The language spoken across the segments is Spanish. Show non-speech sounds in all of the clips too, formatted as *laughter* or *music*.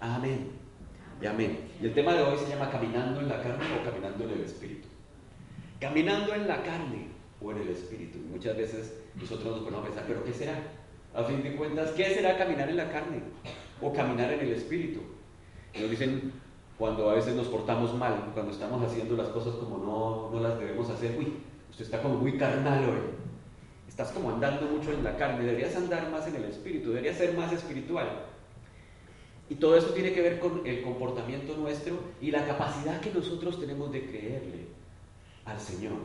Amén. Y amén. Y el tema de hoy se llama caminando en la carne o caminando en el espíritu. Caminando en la carne o en el espíritu. Muchas veces nosotros nos ponemos a pensar, ¿pero qué será? A fin de cuentas, ¿qué será caminar en la carne o caminar en el espíritu? Nos dicen cuando a veces nos portamos mal, cuando estamos haciendo las cosas como no, no las debemos hacer, uy, usted está como muy carnal hoy. Estás como andando mucho en la carne, deberías andar más en el espíritu, deberías ser más espiritual. Y todo esto tiene que ver con el comportamiento nuestro y la capacidad que nosotros tenemos de creerle al Señor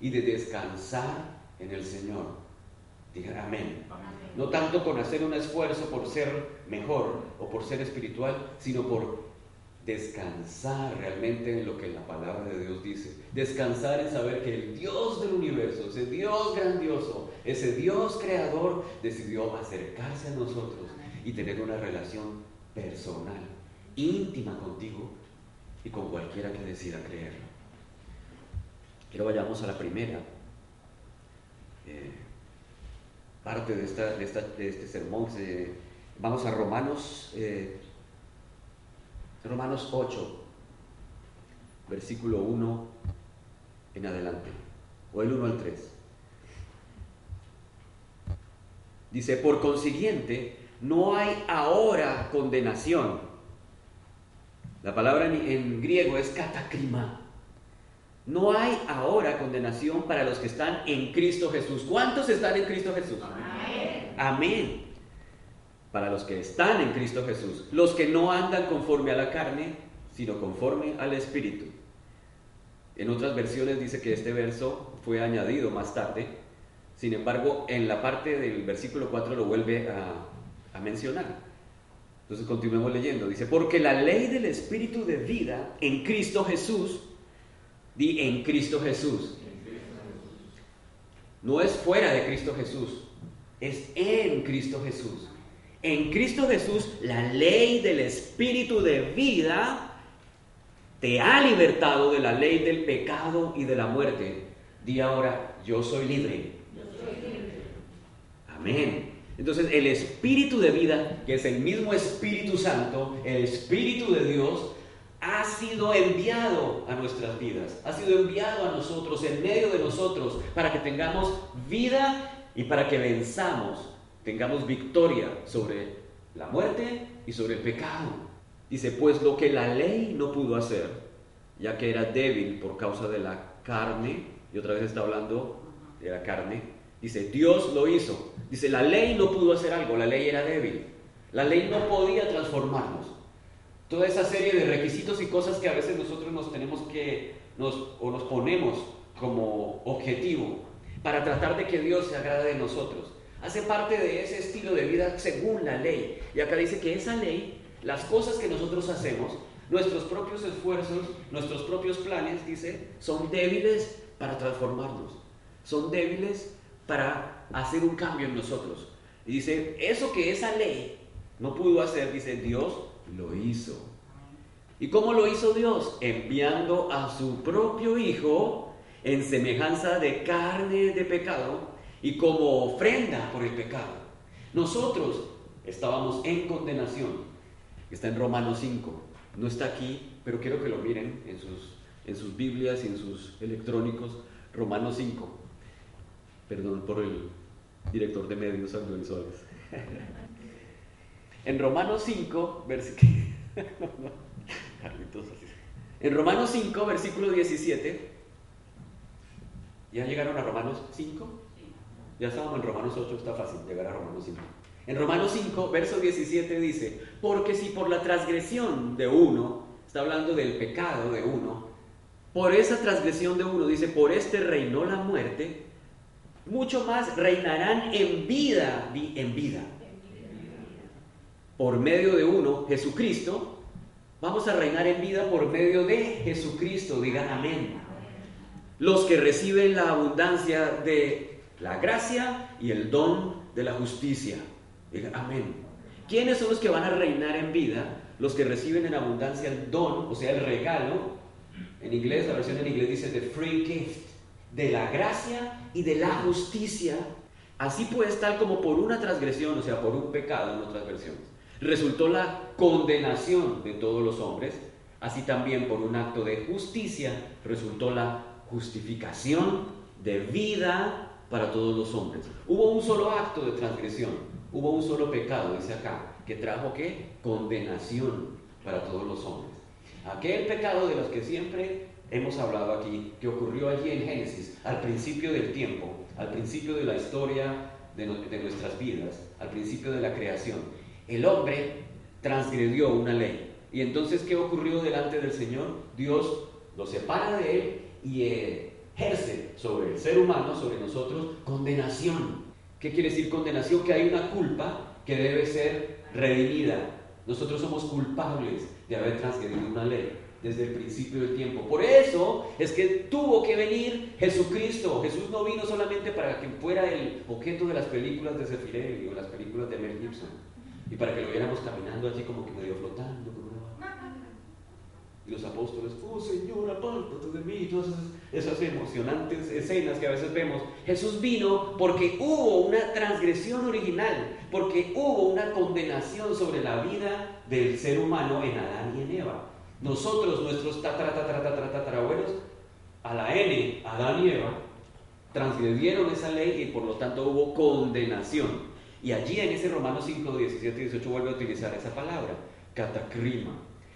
y de descansar en el Señor. Digan amén. No tanto con hacer un esfuerzo por ser mejor o por ser espiritual, sino por descansar realmente en lo que la palabra de Dios dice. Descansar en saber que el Dios del universo, ese Dios grandioso, ese Dios creador, decidió acercarse a nosotros y tener una relación personal, íntima contigo y con cualquiera que decida creerlo. Quiero vayamos a la primera eh, parte de, esta, de, este sermón. vamos a Romanos, eh, Romanos 8, versículo 1 en adelante, o el 1 al 3. Dice, por consiguiente, no hay ahora condenación. La palabra en, griego es katakrima. No hay ahora condenación para los que están en Cristo Jesús. ¿Cuántos están en Cristo Jesús? Amén. Amén. Para los que están en Cristo Jesús. Los que no andan conforme a la carne, sino conforme al Espíritu. En otras versiones dice que este verso fue añadido más tarde. Sin embargo, en la parte del versículo 4 lo vuelve a, a mencionar. Entonces continuemos leyendo. Dice, porque la ley del Espíritu de vida en Cristo Jesús, di en Cristo Jesús, no es fuera de Cristo Jesús, es en Cristo Jesús. En Cristo Jesús, la ley del Espíritu de vida te ha libertado de la ley del pecado y de la muerte. Di ahora, yo soy libre. Yo soy libre. Amén. Entonces el Espíritu de vida, que es el mismo Espíritu Santo, el Espíritu de Dios, ha sido enviado a nuestras vidas, ha sido enviado a nosotros, en medio de nosotros, para que tengamos vida y para que venzamos, tengamos victoria sobre la muerte y sobre el pecado. Dice, pues lo que la ley no pudo hacer, ya que era débil por causa de la carne, y otra vez está hablando de la carne, Dice, Dios lo hizo. Dice, la ley no pudo hacer algo, la ley era débil. La ley no podía transformarnos. Toda esa serie de requisitos y cosas que a veces nosotros nos tenemos que, nos, o nos ponemos como objetivo para tratar de que Dios se agrade de nosotros. Hace parte de ese estilo de vida según la ley. Y acá dice que esa ley, las cosas que nosotros hacemos, nuestros propios esfuerzos, nuestros propios planes, dice, son débiles para transformarnos. Son débiles para hacer un cambio en nosotros. Y dice, eso que esa ley no pudo hacer, dice, Dios lo hizo. ¿Y cómo lo hizo Dios? Enviando a su propio Hijo en semejanza de carne de pecado y como ofrenda por el pecado. Nosotros estábamos en condenación. Está en Romanos 5. No está aquí, pero quiero que lo miren en sus, en sus Biblias y en sus electrónicos. Romanos 5 perdón por el director de medios audiovisuales. en Romanos 5, *laughs* versículo... en Romanos 5, versículo 17, ¿ya llegaron a Romanos 5? Ya estábamos en Romanos 8, está fácil llegar a Romanos 5. En Romanos 5, verso 17 dice, porque si por la transgresión de uno, está hablando del pecado de uno, por esa transgresión de uno, dice, por este reinó la muerte, mucho más reinarán en vida, en vida. por medio de uno, Jesucristo, vamos a reinar en vida por medio de Jesucristo. Digan amén. Los que reciben la abundancia de la gracia y el don de la justicia. Digan amén. ¿Quiénes son los que van a reinar en vida? Los que reciben en abundancia el don, o sea, el regalo. En inglés, la versión en inglés dice the free gift, de la gracia y de la justicia. Así pues, tal como por una transgresión, o sea, por un pecado en otras versiones, resultó la condenación de todos los hombres, así también por un acto de justicia resultó la justificación de vida para todos los hombres. Hubo un solo acto de transgresión, hubo un solo pecado, dice acá, que trajo qué? Condenación para todos los hombres. Aquel pecado de los que siempre hemos hablado aquí, que ocurrió allí en Génesis, al principio del tiempo, al principio de la historia de, de nuestras vidas, al principio de la creación. El hombre transgredió una ley. Y entonces, ¿qué ocurrió delante del Señor? Dios lo separa de él y ejerce sobre el ser humano, sobre nosotros, condenación. ¿Qué quiere decir condenación? Que hay una culpa que debe ser redimida. Nosotros somos culpables de haber transgredido una ley desde el principio del tiempo. Por eso es que tuvo que venir Jesucristo. Jesús no vino solamente para que fuera el objeto de las películas de Sefirelli o las películas de Mel Gibson y para que lo viéramos caminando allí como que medio flotando. Y los apóstoles, oh Señor, apártate de mí, todas esas emocionantes escenas que a veces vemos. Jesús vino porque hubo una transgresión original, porque hubo una condenación sobre la vida del ser humano en Adán y en Eva. Nosotros, nuestros tatarabuelos, a la N, Adán y Eva, transgredieron esa ley y por lo tanto hubo condenación. Y allí en ese Romanos 5, 17 y 18 vuelve a utilizar esa palabra, catacrima.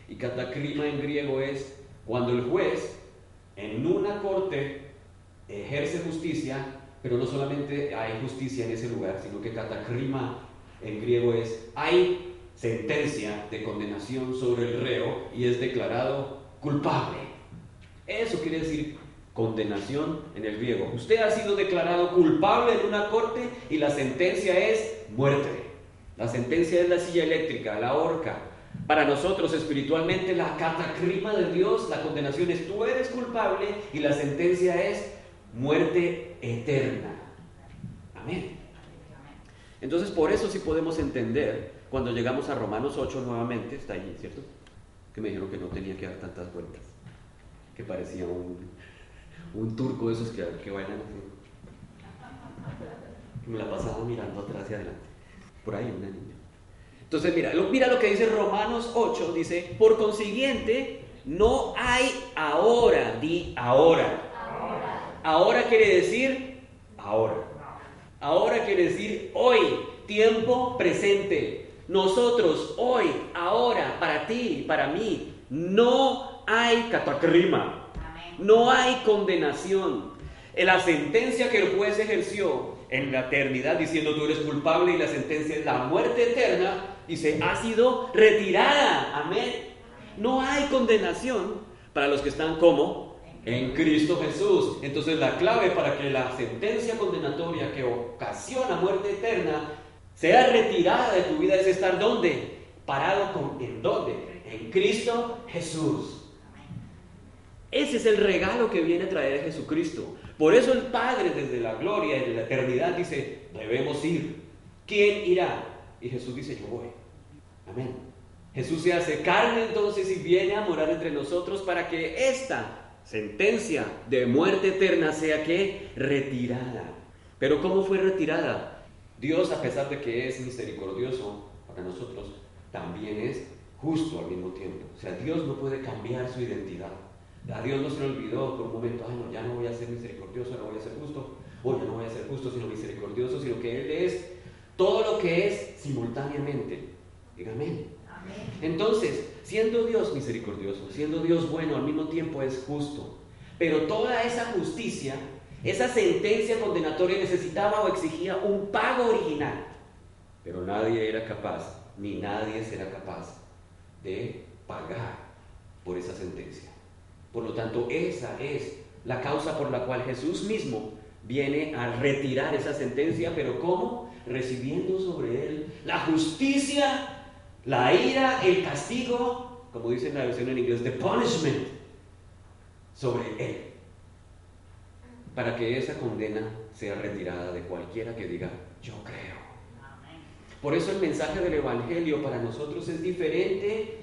Y catacrima en griego es cuando el juez en una corte ejerce justicia, pero no solamente hay justicia en ese lugar, sino que catacrima en griego es hay sentencia de condenación sobre el reo y es declarado culpable. Eso quiere decir condenación en el griego. Usted ha sido declarado culpable en una corte y la sentencia es muerte. La sentencia es la silla eléctrica, la horca. Para nosotros espiritualmente la catacrima de Dios, la condenación es tú eres culpable y la sentencia es muerte eterna. Amén. Entonces por eso sí podemos entender cuando llegamos a Romanos 8 nuevamente, está allí, ¿cierto? Que me dijeron que no tenía que dar tantas vueltas, que parecía un un turco de esos que, que bailan así. Me la pasaba mirando atrás y adelante. Por ahí una niña. Entonces, mira, lo, mira lo que dice Romanos 8, dice, por consiguiente, no hay ahora, di ahora. Ahora, quiere decir ahora. Ahora quiere decir hoy, tiempo presente. Nosotros, hoy, ahora, para ti, para mí, no hay catacrima no hay condenación. La sentencia que el juez ejerció en la eternidad diciendo tú eres culpable y la sentencia es la muerte eterna, dice, ha sido retirada. Amén. No hay condenación para los que están como en Cristo Jesús. Entonces la clave para que la sentencia condenatoria que ocasiona muerte eterna sea retirada de tu vida es estar donde? Parado con, en dónde? En Cristo Jesús. Ese es el regalo que viene a traer Jesucristo. Por eso el Padre desde la gloria y la eternidad dice, debemos ir. ¿Quién irá? Y Jesús dice, yo voy. Amén. Jesús se hace carne entonces y viene a morar entre nosotros para que esta sentencia de muerte eterna sea que retirada. Pero ¿cómo fue retirada? Dios, a pesar de que es misericordioso para nosotros, también es justo al mismo tiempo. O sea, Dios no puede cambiar su identidad. A Dios no se le olvidó por un momento, ay no, ya no voy a ser misericordioso, no voy a ser justo, o ya no voy a ser justo, sino misericordioso, sino que Él es todo lo que es simultáneamente. Dígame. Entonces, siendo Dios misericordioso, siendo Dios bueno, al mismo tiempo es justo. Pero toda esa justicia, esa sentencia condenatoria necesitaba o exigía un pago original. Pero nadie era capaz, ni nadie será capaz de pagar por esa sentencia. Por lo tanto, esa es la causa por la cual Jesús mismo viene a retirar esa sentencia, pero ¿cómo? Recibiendo sobre él la justicia La ira, el castigo, como dice la versión en inglés, the punishment sobre él. Para que esa condena sea retirada de cualquiera que diga, yo creo. Por eso el mensaje del Evangelio para nosotros es diferente.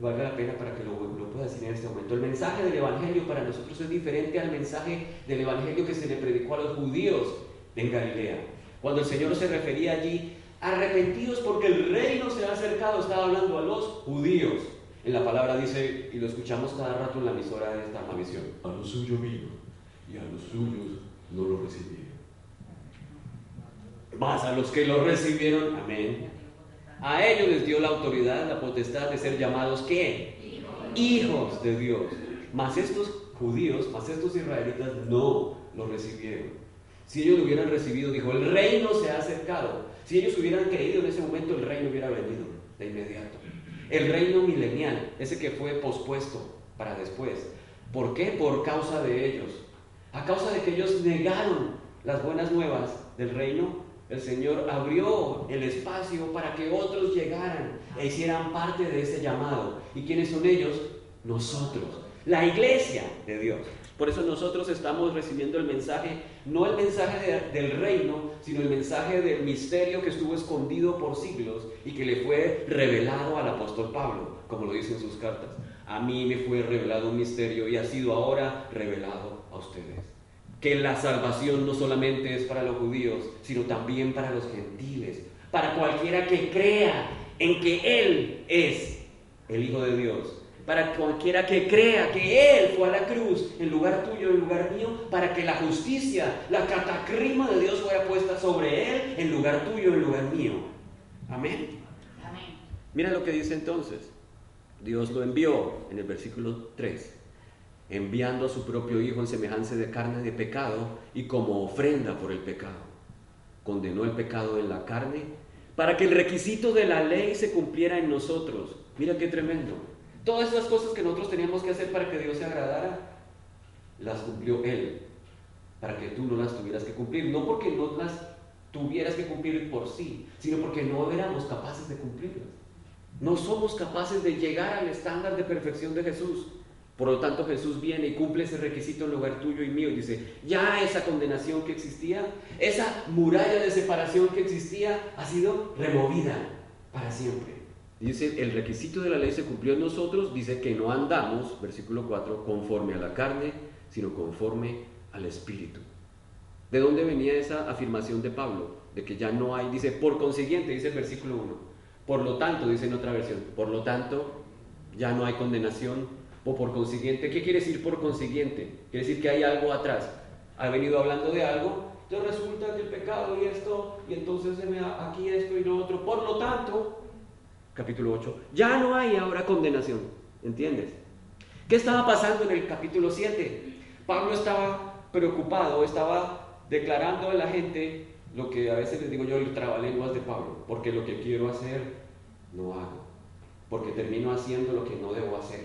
Vale la pena para que lo, lo pueda decir en este momento. El mensaje del Evangelio para nosotros es diferente al mensaje del Evangelio que se le predicó a los judíos en Galilea. Cuando el Señor se refería allí, arrepentidos porque el reino se ha acercado, estaba hablando a los judíos. En la palabra dice, y lo escuchamos cada rato en la emisora de esta visión, a lo suyo vino y a los suyos no lo recibieron. Más a los que lo recibieron, amén. A ellos les dio la autoridad, la potestad de ser llamados ¿qué? Hijos de Dios. Mas estos judíos, más estos israelitas no lo recibieron. Si ellos lo hubieran recibido, dijo, el reino se ha acercado. Si ellos hubieran creído en ese momento, el reino hubiera venido de inmediato. El reino milenial, ese que fue pospuesto para después. ¿Por qué? Por causa de ellos. A causa de que ellos negaron las buenas nuevas del reino, el Señor abrió el espacio para que otros llegaran e hicieran parte de ese llamado. ¿Y quiénes son ellos? Nosotros, la iglesia de Dios. Por eso nosotros estamos recibiendo el mensaje, no el mensaje del reino, sino el mensaje del misterio que estuvo escondido por siglos y que le fue revelado al apóstol Pablo, como lo dice en sus cartas. A mí me fue revelado un misterio y ha sido ahora revelado a ustedes. Que la salvación no solamente es para los judíos, sino también para los gentiles, para cualquiera que crea en que Él es el Hijo de Dios para cualquiera que crea que Él fue a la cruz en lugar tuyo, en lugar mío, para que la justicia, la catacrima de Dios fuera puesta sobre Él en lugar tuyo, en lugar mío. Amén. Amén. Mira lo que dice entonces. Dios lo envió en el versículo 3, enviando a su propio Hijo en semejanza de carne de pecado y como ofrenda por el pecado. Condenó el pecado en la carne para que el requisito de la ley se cumpliera en nosotros. Mira qué tremendo Todas esas cosas que nosotros teníamos que hacer para que Dios se agradara, las cumplió Él, para que tú no las tuvieras que cumplir. No porque no las tuvieras que cumplir por sí, sino porque no éramos capaces de cumplirlas. No somos capaces de llegar al estándar de perfección de Jesús. Por lo tanto, Jesús viene y cumple ese requisito en lugar tuyo y mío. Y dice, ya esa condenación que existía, esa muralla de separación que existía, ha sido removida para siempre. Dice, el requisito de la ley se cumplió en nosotros, dice que no andamos, versículo 4, conforme a la carne, sino conforme al Espíritu. ¿De dónde venía esa afirmación de Pablo? De que ya no hay, dice, por consiguiente, dice el versículo 1, por lo tanto, dice en otra versión, por lo tanto, ya no hay condenación, o por consiguiente, ¿qué quiere decir por consiguiente? Quiere decir que hay algo atrás. Ha venido hablando de algo, entonces resulta que el pecado y esto, y entonces se me da aquí esto y lo otro, por lo tanto, capítulo 8, ya no hay ahora condenación, ¿entiendes? ¿Qué estaba pasando en el capítulo 7? Pablo estaba preocupado, estaba declarando a la gente lo que a veces les digo yo el trabalenguas de Pablo, porque lo que quiero hacer no hago, porque termino haciendo lo que no debo hacer.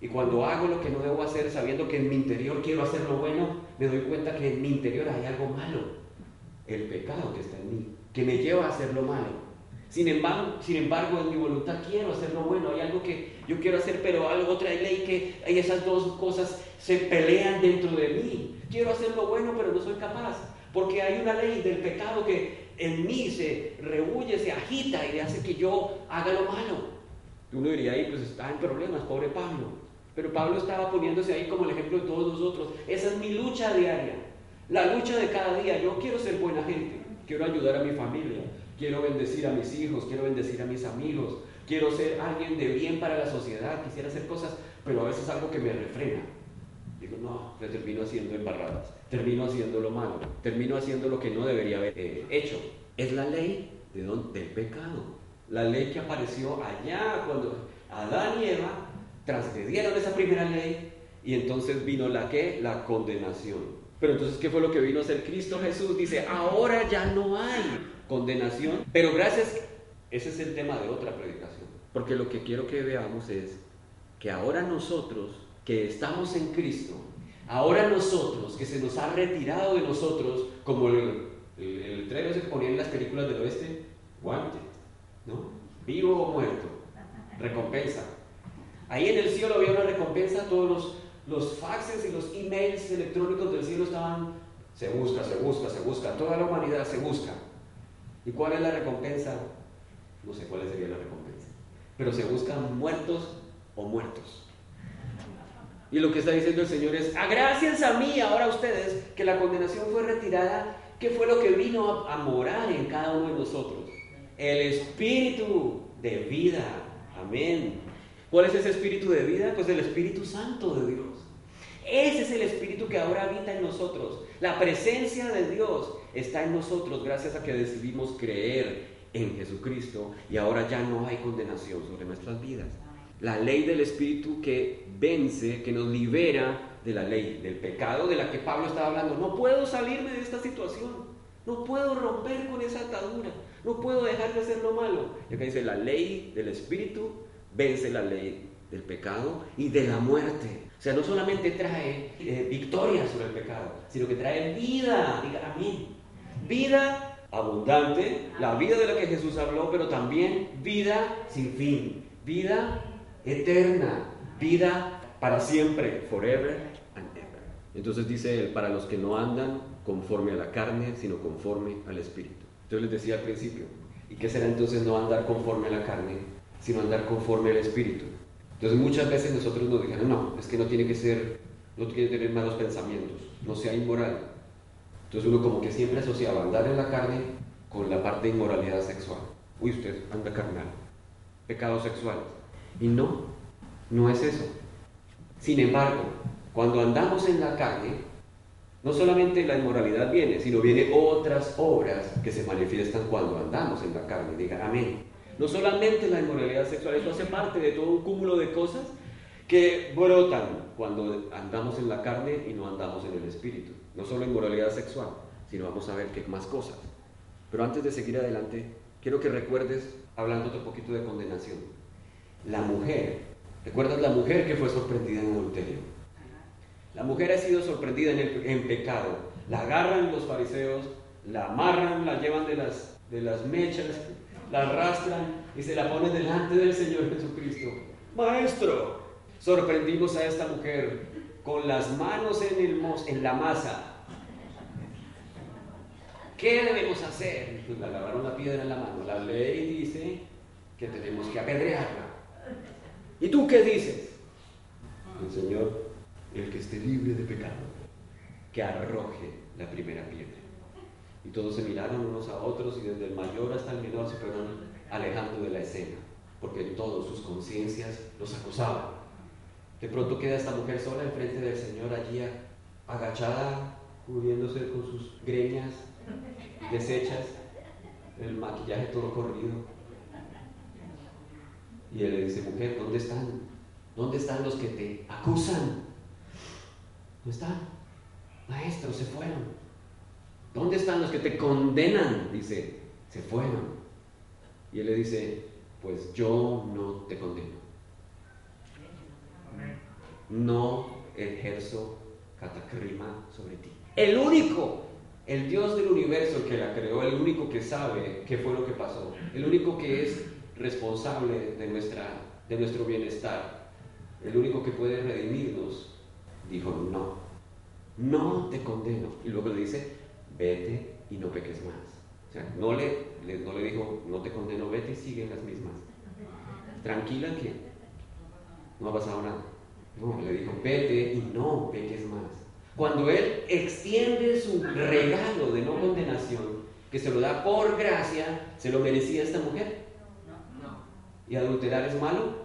Y cuando hago lo que no debo hacer, sabiendo que en mi interior quiero hacer lo bueno, me doy cuenta que en mi interior hay algo malo, el pecado que está en mí, que me lleva a hacer lo malo. Sin embargo, sin embargo, en mi voluntad quiero hacer lo bueno. Hay algo que yo quiero hacer, pero algo otra ley que hay esas dos cosas se pelean dentro de mí. Quiero hacer lo bueno, pero no soy capaz. Porque hay una ley del pecado que en mí se rehuye, se agita y hace que yo haga lo malo. Uno diría ahí, pues está en problemas, pobre Pablo. Pero Pablo estaba poniéndose ahí como el ejemplo de todos nosotros. Esa es mi lucha diaria. La lucha de cada día. Yo quiero ser buena gente. Quiero ayudar a mi familia quiero bendecir a mis hijos, quiero bendecir a mis amigos, quiero ser alguien de bien para la sociedad, quisiera hacer cosas, pero a veces algo que me refrena. Digo, no, le termino haciendo embarradas, termino haciendo lo malo, termino haciendo lo que no debería haber hecho. Es la ley de del pecado, la ley que apareció allá cuando Adán y Eva transgredieron esa primera ley y entonces vino la que, la condenación. Pero entonces, ¿qué fue lo que vino a hacer Cristo Jesús? Dice, ahora ya no hay condenación. Pero gracias, ese es el tema de otra predicación. Porque lo que quiero que veamos es que ahora nosotros que estamos en Cristo, ahora nosotros que se nos ha retirado de nosotros, como el, el, letrero se ponía en las películas del oeste, guante, ¿no? vivo o muerto, recompensa. Ahí en el cielo había una recompensa, todos los, los faxes y los emails electrónicos del cielo estaban, se busca, se busca, se busca, toda la humanidad se busca. ¿Y cuál es la recompensa? No sé cuál sería la recompensa, pero se buscan muertos o muertos. Y lo que está diciendo el Señor es, a gracias a mí, ahora ustedes, que la condenación fue retirada, ¿qué fue lo que vino a morar en cada uno de nosotros? El espíritu de vida. Amén. ¿Cuál es ese espíritu de vida? Pues el Espíritu Santo de Dios. Ese es el espíritu que ahora habita en nosotros. La presencia de Dios está en nosotros gracias a que decidimos creer en Jesucristo y ahora ya no hay condenación sobre nuestras vidas. La ley del espíritu que vence, que nos libera de la ley, del pecado de la que Pablo estaba hablando. No puedo salirme de esta situación. No puedo romper con esa atadura. No puedo dejar de hacer lo malo. Y acá dice la ley del espíritu vence la ley del pecado y de la muerte. O sea, no solamente trae eh, victoria sobre el pecado, sino que trae vida, diga amén. Vida abundante, la vida de la que Jesús habló, pero también vida sin fin, vida eterna, vida para siempre, forever and ever. Entonces dice él, para los que no andan conforme a la carne, sino conforme al Espíritu. Entonces les decía al principio, ¿y qué será entonces no andar conforme a la carne, sino andar conforme al Espíritu. Entonces muchas veces nosotros nos dijeron, no, es que no tiene que ser, no tiene que tener malos pensamientos, no sea inmoral. Entonces uno como que siempre asociaba andar en la carne con la parte de inmoralidad sexual. Uy, usted anda carnal, pecado sexual. Y no, no es eso. Sin embargo, cuando andamos en la carne, no solamente la inmoralidad viene, sino vienen otras obras que se manifiestan cuando andamos en la carne. Diga, amén. No solamente la inmoralidad sexual, eso hace parte de todo un cúmulo de cosas que brotan cuando andamos en la carne y no andamos en el espíritu. No solo inmoralidad sexual, sino vamos a ver qué más cosas. Pero antes de seguir adelante, quiero que recuerdes, hablando un poquito de condenación, la mujer. ¿Recuerdas la mujer que fue sorprendida en adulterio? La mujer ha sido sorprendida en, pecado. La agarran los fariseos, la amarran, la llevan de las, de las mechas la arrastran y se la ponen delante del Señor Jesucristo. Maestro, sorprendimos a esta mujer con las manos en, el en la masa. ¿Qué debemos hacer? Pues le agarraron la piedra en la mano. La ley dice que tenemos que apedrearla. ¿Y tú qué dices? El Señor, el que esté libre de pecado, que arroje la primera piedra. Y todos se miraron unos a otros y desde el mayor hasta el menor se fueron alejando de la escena, porque todos sus conciencias los acusaban. De pronto queda esta mujer sola enfrente del Señor allí agachada, cubriéndose con sus greñas deshechas, el maquillaje todo corrido. Y él le dice, mujer, ¿dónde están? ¿Dónde están los que te acusan? ¿No están? Maestro, se fueron. ¿Dónde están los que te condenan? Dice, se fueron. Y él le dice, pues yo no te condeno. No ejerzo catacrima sobre ti. El único, el Dios del universo que la creó, el único que sabe qué fue lo que pasó, el único que es responsable de, nuestra, de nuestro bienestar, el único que puede redimirnos, dijo, no, no te condeno. Y luego le dice, vete y no peques más. O sea, no le, no le dijo, no te condeno, vete y sigue las mismas. Tranquila que no ha pasado nada. No, le dijo, vete y no peques más. Cuando Él extiende su regalo de no condenación, que se lo da por gracia, ¿se lo merecía esta mujer? ¿Y adulterar es malo?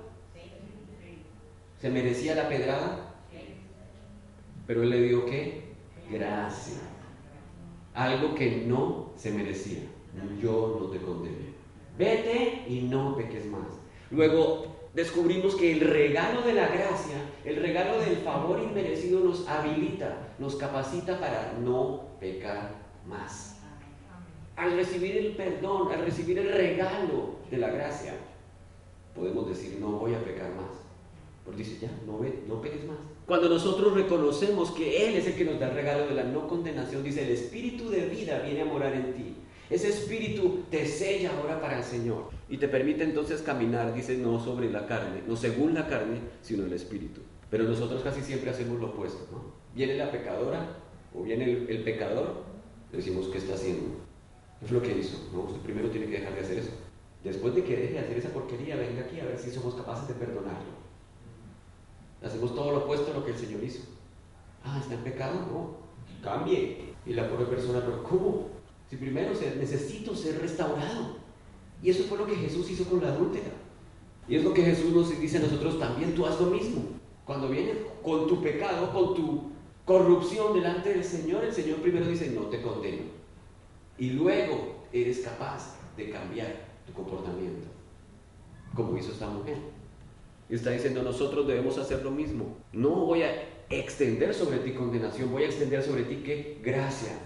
¿Se merecía la pedrada? Pero Él le dio qué? Gracia algo que no se merecía. Yo no te condené. Vete y no peques más. Luego descubrimos que el regalo de la gracia, el regalo del favor inmerecido nos habilita, nos capacita para no pecar más. Al recibir el perdón, al recibir el regalo de la gracia, podemos decir, no voy a pecar más. Porque dice, ya, no, ve, no peques más. Cuando nosotros reconocemos que Él es el que nos da el regalo de la no condenación, dice, el espíritu de vida viene a morar en ti. Ese espíritu te sella ahora para el Señor y te permite entonces caminar, dice, no sobre la carne, no según la carne, sino el espíritu. Pero nosotros casi siempre hacemos lo opuesto, ¿no? Viene la pecadora o viene el, pecador, decimos, ¿qué está haciendo? Es lo que hizo, ¿no? Usted primero tiene que dejar de hacer eso. Después de que deje de hacer esa porquería, venga aquí a ver si somos capaces de perdonarlo. Hacemos todo lo opuesto a lo que el Señor hizo. Ah, está en pecado, no. Cambie. Y la pobre persona, pero ¿cómo? Si primero necesito ser restaurado. Y eso fue lo que Jesús hizo con la adúltera. Y es lo que Jesús nos dice a nosotros también, tú haz lo mismo. Cuando vienes con tu pecado, con tu corrupción delante del Señor, el Señor primero dice, no te condeno. Y luego eres capaz de cambiar comportamiento, como hizo esta mujer. Y está diciendo, nosotros debemos hacer lo mismo. No voy a extender sobre ti condenación, voy a extender sobre ti que gracia.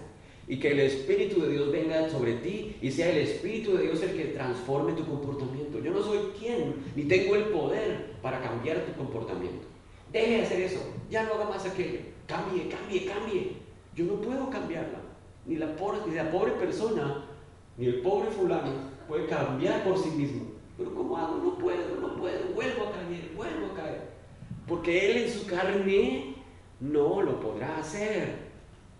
Y que el Espíritu de Dios venga sobre ti y sea el Espíritu de Dios el que transforme tu comportamiento. Yo no soy quien, ni tengo el poder para cambiar tu comportamiento. Deje de hacer eso, ya no haga más aquello. Cambie, cambie, cambie. Yo no puedo cambiarla. Ni la pobre, ni la pobre persona, ni el pobre fulano puede cambiar por sí mismo. Pero ¿cómo hago? No puedo, no puedo, vuelvo a caer, vuelvo a caer. Porque él en su carne no lo podrá hacer.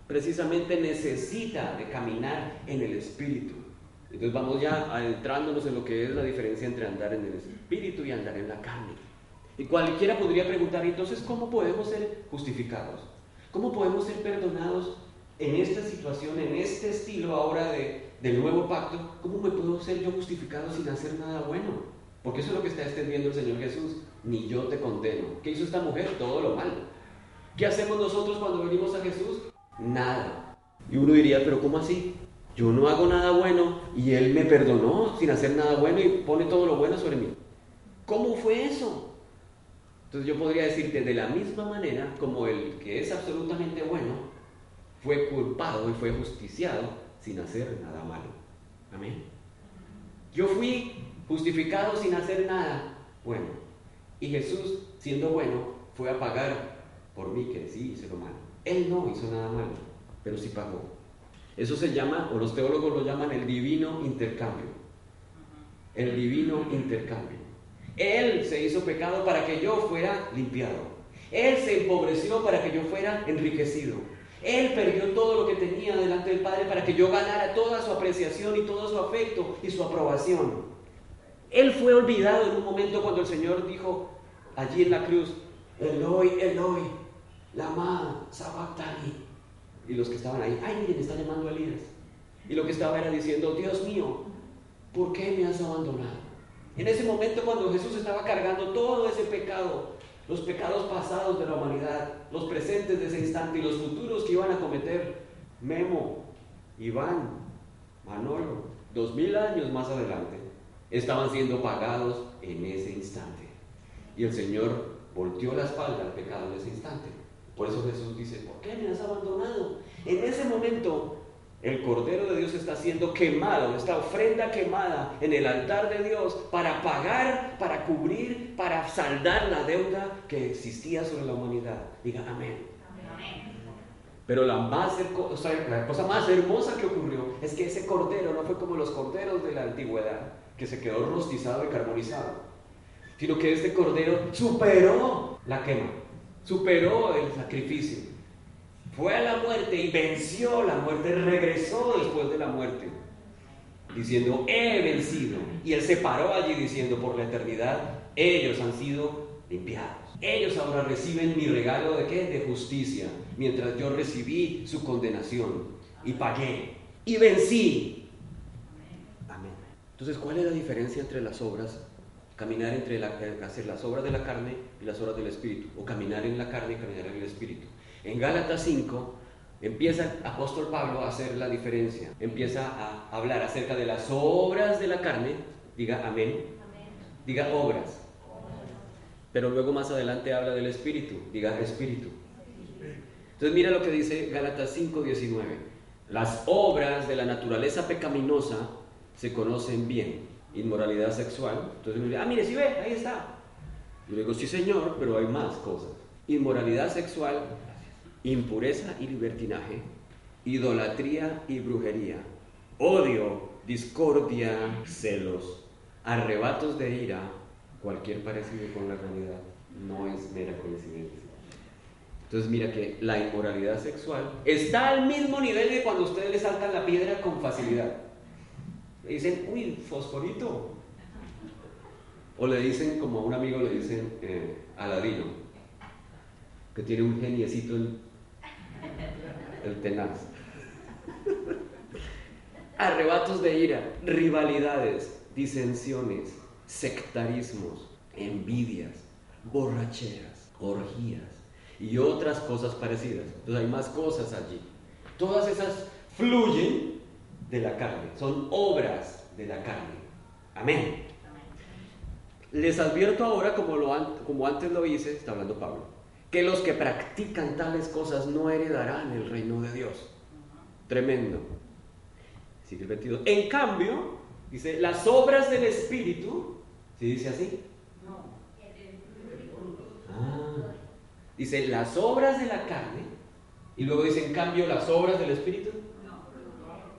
Precisamente necesita de caminar en el Espíritu. Entonces vamos ya adentrándonos en lo que es la diferencia entre andar en el Espíritu y andar en la carne. Y cualquiera podría preguntar, entonces, ¿cómo podemos ser justificados? ¿Cómo podemos ser perdonados en esta situación, en este estilo ahora de, del nuevo pacto? ¿Cómo me puedo ser yo justificado sin hacer nada bueno? Porque eso es lo que está extendiendo el Señor Jesús. Ni yo te condeno. ¿Qué hizo esta mujer? Todo lo malo. ¿Qué hacemos nosotros cuando venimos a Jesús? Nada. Y uno diría, pero ¿cómo así? Yo no hago nada bueno y Él me perdonó sin hacer nada bueno y pone todo lo bueno sobre mí. ¿Cómo fue eso? Entonces yo podría decirte de la misma manera como el que es absolutamente bueno fue culpado y fue justiciado sin hacer nada malo. Amén. Yo fui justificado sin hacer nada bueno. Y Jesús, siendo bueno, fue a pagar por mí que sí hice lo malo. Él no hizo nada malo, pero sí pagó. Eso se llama, o los teólogos lo llaman el divino intercambio. El divino intercambio. Él se hizo pecado para que yo fuera limpiado. Él se empobreció para que yo fuera enriquecido. Él perdió todo lo que tenía delante del Padre para que yo ganara toda su apreciación y todo su afecto y su aprobación. Él fue olvidado en un momento cuando el Señor dijo allí en la cruz, Eloi, Eloi, lama sabactani. Y los que estaban ahí, ay, miren, está llamando a Elías. Y lo que estaba era diciendo, Dios mío, ¿por qué me has abandonado? En ese momento cuando Jesús estaba cargando todo ese pecado, los pecados pasados de la humanidad, los presentes de ese instante y los futuros que iban a cometer Memo, Iván, Manolo, dos mil años más adelante, estaban siendo pagados en ese instante. Y el Señor volteó la espalda al pecado en ese instante. Por eso Jesús dice, ¿por qué me has abandonado? En ese momento el Cordero de Dios está siendo quemado, esta ofrenda quemada en el altar de Dios para pagar, para cubrir, para saldar la deuda que existía sobre la humanidad. Diga amén. Pero la, más, la cosa más hermosa que ocurrió es que ese cordero no fue como los corderos de la antigüedad, que se quedó rostizado y carbonizado, sino que este cordero superó la quema, superó el sacrificio fue a la muerte y venció la muerte, regresó después de la muerte, diciendo, he vencido. Y él se paró allí diciendo, por la eternidad, ellos han sido limpiados. Ellos ahora reciben mi regalo de qué? De justicia, mientras yo recibí su condenación y pagué y vencí. Amén. Entonces, ¿cuál es la diferencia entre las obras? Caminar entre la, hacer las obras de la carne y las obras del Espíritu, o caminar en la carne y caminar en el Espíritu. En Gálatas 5 empieza el apóstol Pablo a hacer la diferencia, empieza a hablar acerca de las obras de la carne, diga amén, diga obras, pero luego más adelante habla del espíritu, diga espíritu. Entonces mira lo que dice Gálatas 5:19. Las obras de la naturaleza pecaminosa se conocen bien. Inmoralidad sexual. Entonces me dice, ah, mire, si ve, ahí está. Yo digo, sí señor, pero hay más cosas. Inmoralidad sexual, impureza y libertinaje, idolatría y brujería, odio, discordia, celos, arrebatos de ira, cualquier parecido con la realidad no es mera coincidencia. Entonces mira que la inmoralidad sexual está al mismo nivel de cuando ustedes le saltan la piedra con facilidad. Le dicen, uy, fosforito. O le dicen, como a un amigo le dicen, eh, Aladino, que tiene un geniecito en el tenaz. Arrebatos de ira, rivalidades, disensiones, sectarismos, envidias, borracheras, orgías y otras cosas parecidas. Entonces hay más cosas allí. Todas esas fluyen de la carne, son obras de la carne. Amén. Les advierto ahora, como, lo, como antes lo hice, está hablando Pablo, que los que practican tales cosas no heredarán el reino de Dios. Tremendo. Sigue el 22. En cambio, dice, las obras del Espíritu, ¿sí dice así? No. Ah, dice, las obras de la carne, y luego dice, en cambio, las obras del Espíritu.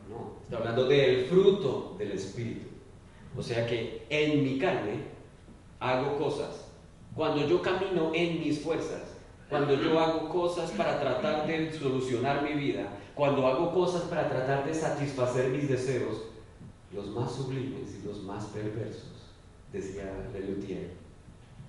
No, está hablando del fruto del Espíritu. O sea que en mi carne hago cosas, cuando yo camino en mis fuerzas, cuando yo hago cosas para tratar de solucionar mi vida, cuando hago cosas para tratar de satisfacer mis deseos, los más sublimes y los más perversos, decía Lelutier.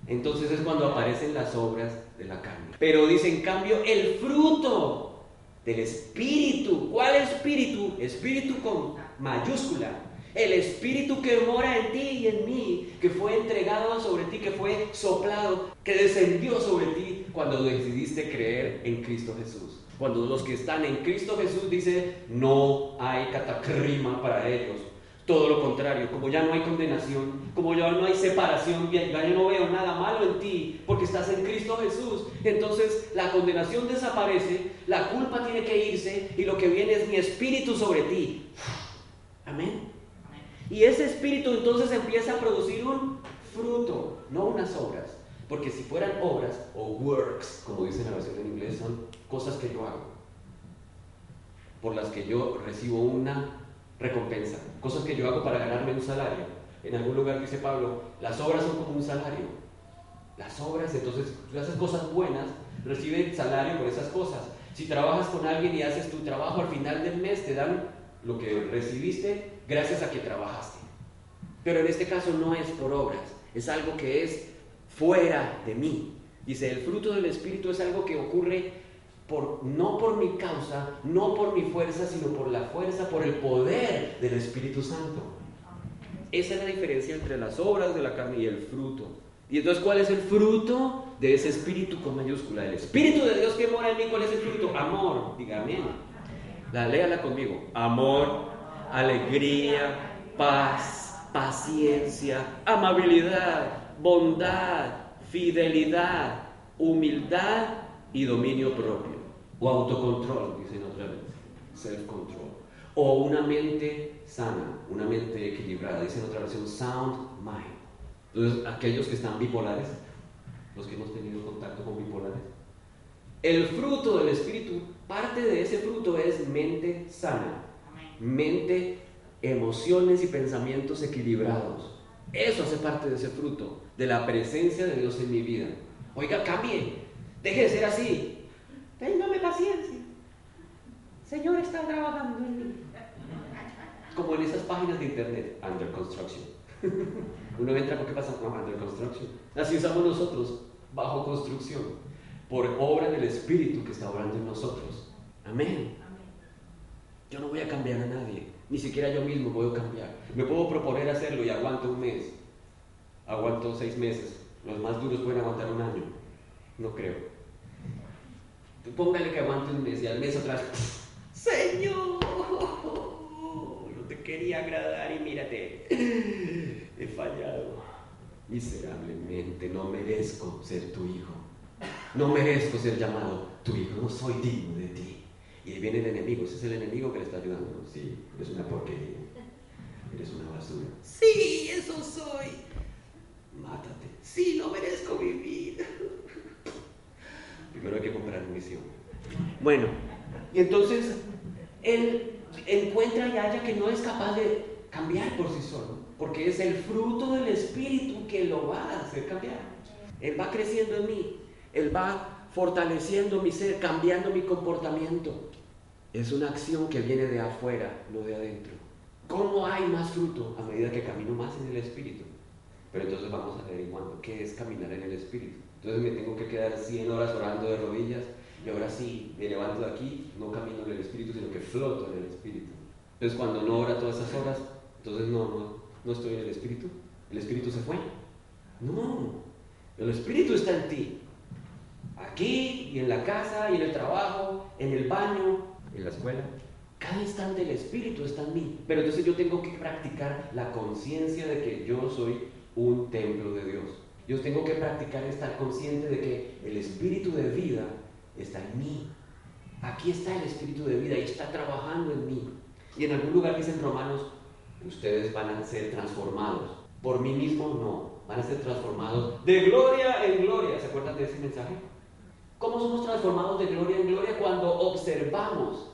Entonces es cuando aparecen las obras de la carne. Pero dice en cambio el fruto del espíritu. ¿Cuál espíritu? Espíritu con mayúscula el Espíritu que mora en ti y en mí, que fue entregado sobre ti, que fue soplado, que descendió sobre ti cuando decidiste creer en Cristo Jesús. Cuando los que están en Cristo Jesús dice, no hay catacrima para ellos. Todo lo contrario, como ya no hay condenación, como ya no hay separación, ya yo no veo nada malo en ti, porque estás en Cristo Jesús. Entonces la condenación desaparece, la culpa tiene que irse y lo que viene es mi espíritu sobre ti. Amén. Y ese espíritu entonces empieza a producir un fruto, no unas obras. Porque si fueran obras o works, como dice la versión en inglés, son cosas que yo hago, por las que yo recibo una recompensa, cosas que yo hago para ganarme un salario. En algún lugar dice Pablo, las obras son como un salario. Las obras, entonces, tú haces cosas buenas, recibes salario por esas cosas. Si trabajas con alguien y haces tu trabajo, al final del mes te dan lo que recibiste gracias a que trabajaste. Pero en este caso no es por obras, es algo que es fuera de mí. Dice, el fruto del Espíritu es algo que ocurre por, no por mi causa, no por mi fuerza, sino por la fuerza, por el poder del Espíritu Santo. Esa es la diferencia entre las obras de la carne y el fruto. Y entonces, ¿cuál es el fruto de ese espíritu con mayúscula? El espíritu de Dios que mora en mí, ¿cuál es el fruto? Amor, diga amén. La léala conmigo. Amor, alegría, paz, paciencia, amabilidad, bondad, fidelidad, humildad y dominio propio. O autocontrol, dicen otra vez. Self-control. O una mente sana, una mente equilibrada. Dicen otra versión, sound mind. Entonces, aquellos que están bipolares, los que hemos tenido contacto con bipolares, el fruto del Espíritu, parte de ese fruto es mente sana mente, emociones y pensamientos equilibrados. Eso hace parte de ese fruto, de la presencia de Dios en mi vida. Oiga, cambie, deje de ser así. Téngame paciencia. Señor está trabajando en mí. Como en esas páginas de internet, under construction. *laughs* Uno entra, ¿qué pasa? Under construction. Así usamos nosotros, bajo construcción, por obra del Espíritu que está obrando en nosotros. Amén. Yo no voy a cambiar a nadie, ni siquiera yo mismo puedo cambiar. Me puedo proponer hacerlo y aguanto un mes, aguanto seis meses. Los más duros pueden aguantar un año. No creo. Póngale que aguante un mes y al mes atrás, *laughs* Señor, no te quería agradar y mírate, he fallado miserablemente, no merezco ser tu hijo. No merezco ser llamado tu hijo, no soy digno de ti. Y ahí viene el enemigo, ese es el enemigo que le está ayudando. Sí, eres una porquería, eres una basura. Sí, eso soy. Mátate. Sí, no merezco vivir. Primero hay que comprar misión. Bueno, y entonces, el, encuentra y haya que no es capaz de cambiar por sí solo, porque es el fruto del Espíritu que lo va a hacer cambiar. Él va creciendo en mí, Él va fortaleciendo mi ser, cambiando mi comportamiento. Es una acción que viene de afuera, no de adentro. ¿Cómo hay más fruto a medida que camino más en el Espíritu? Pero entonces vamos averiguando qué es caminar en el Espíritu. Entonces me tengo que quedar 100 horas orando de rodillas y ahora sí, me levanto de aquí, no camino en el Espíritu, sino que floto en el Espíritu. Entonces cuando no ora todas esas horas, entonces no, no, no estoy en el Espíritu. ¿El Espíritu se fue? No, el Espíritu está en ti. Aquí y en la casa y en el trabajo, en el baño, en la escuela. Cada instante el Espíritu está en mí. Pero entonces yo tengo que practicar la conciencia de que yo soy un templo de Dios. Yo tengo que practicar estar consciente de que el Espíritu de vida está en mí. Aquí está el Espíritu de vida y está trabajando en mí. Y en algún lugar dicen Romanos, ustedes van a ser transformados. Por mí mismo no, van a ser transformados de gloria en gloria. ¿Se acuerdan de ese mensaje? ¿Cómo somos transformados de gloria en gloria? Cuando observamos,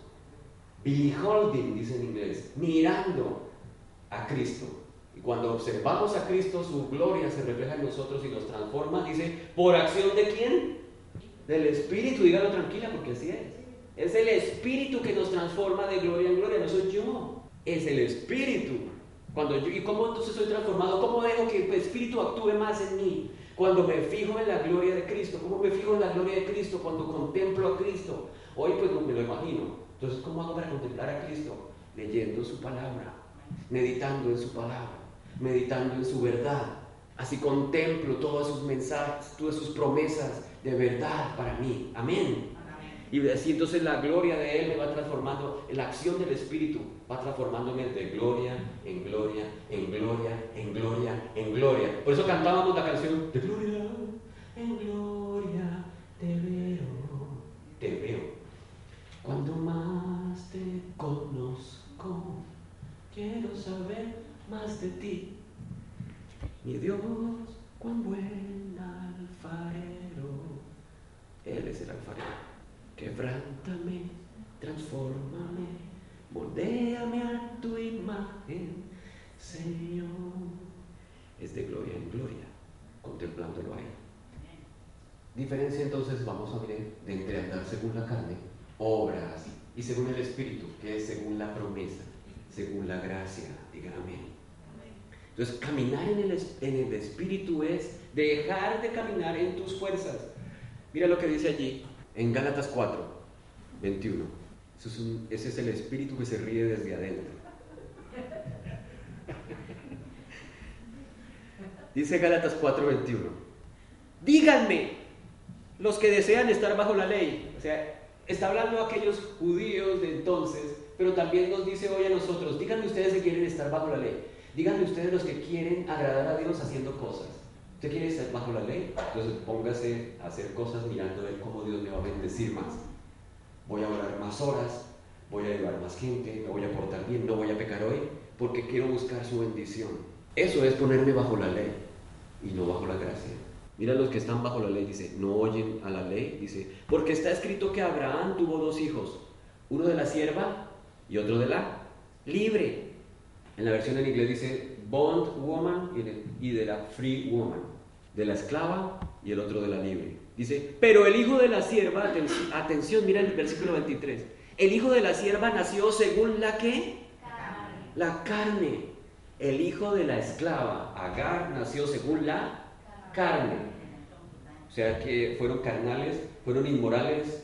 beholding, dice en inglés, mirando a Cristo. Y cuando observamos a Cristo, su gloria se refleja en nosotros y nos transforma. Dice, ¿por acción de quién? Del Espíritu, dígalo tranquila porque así es. Es el Espíritu que nos transforma de gloria en gloria, no soy yo, es el Espíritu. Cuando yo, ¿Y cómo entonces soy transformado? ¿Cómo dejo que el Espíritu actúe más en mí? Cuando me fijo en la gloria de Cristo. ¿Cómo me fijo en la gloria de Cristo? Cuando contemplo a Cristo. Hoy pues me lo imagino. Entonces, ¿cómo hago para contemplar a Cristo? Leyendo su palabra, meditando en su palabra, meditando en su verdad. Así contemplo todos sus mensajes, todas sus promesas de verdad para mí. Amén. Y así entonces la gloria de Él me va transformando, la acción del Espíritu va transformándome de gloria en gloria, en gloria, en gloria, en gloria. Por eso cantábamos la canción de gloria en gloria, te veo, te veo. Cuando más te conozco, quiero saber más de ti. Mi Dios, cuán buen alfarero, Él es el alfarero. Quebrántame, transfórmame, moldéame a tu imagen, Señor. Es de gloria en gloria, contemplándolo ahí. Diferencia entonces, vamos a ver, de entre andar según la carne, obra así, y según el Espíritu, que es según la promesa, según la gracia, digan amén. Entonces, caminar en el, en el Espíritu es dejar de caminar en tus fuerzas. Mira lo que dice allí, en Gálatas 4, 21. ese es el espíritu que se ríe desde adentro. Dice Gálatas 4, 21. Díganme los que desean estar bajo la ley. O sea, está hablando a aquellos judíos de entonces, pero también nos dice hoy a nosotros, díganme ustedes que quieren estar bajo la ley. Díganme ustedes los que quieren agradar a Dios haciendo cosas. ¿Usted quiere estar bajo la ley? Entonces póngase a hacer cosas mirando ver cómo Dios me va a bendecir más. Voy a orar más horas, voy a ayudar más gente, me voy a portar bien, no voy a pecar hoy, porque quiero buscar su bendición. Eso es ponerme bajo la ley y no bajo la gracia. Mira los que están bajo la ley, dice, no oyen a la ley, dice, porque está escrito que Abraham tuvo dos hijos, uno de la sierva y otro de la libre. En la versión en inglés dice bond woman y de la free woman de la esclava y el otro de la libre. Dice, pero el hijo de la sierva, atención, mira el versículo 23, el hijo de la sierva nació según la que? La carne. El hijo de la esclava, Agar, nació según la carne. O sea que fueron carnales, fueron inmorales.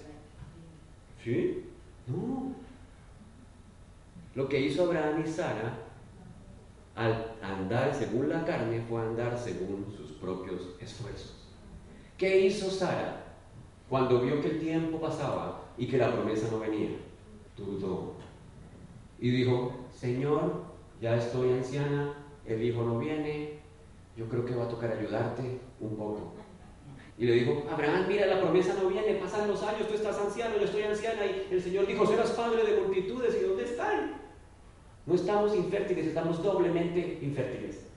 ¿Sí? No. Lo que hizo Abraham y Sara al andar según la carne fue andar según sus propios esfuerzos. ¿Qué hizo Sara cuando vio que el tiempo pasaba y que la promesa no venía? Dudó. Y dijo, Señor, ya estoy anciana, el hijo no viene, yo creo que va a tocar ayudarte un poco. Y le dijo, Abraham, mira, la promesa no viene, pasan los años, tú estás anciano, yo estoy anciana. Y el Señor dijo, serás padre de multitudes, ¿y dónde están? No estamos infértiles, estamos doblemente infértiles.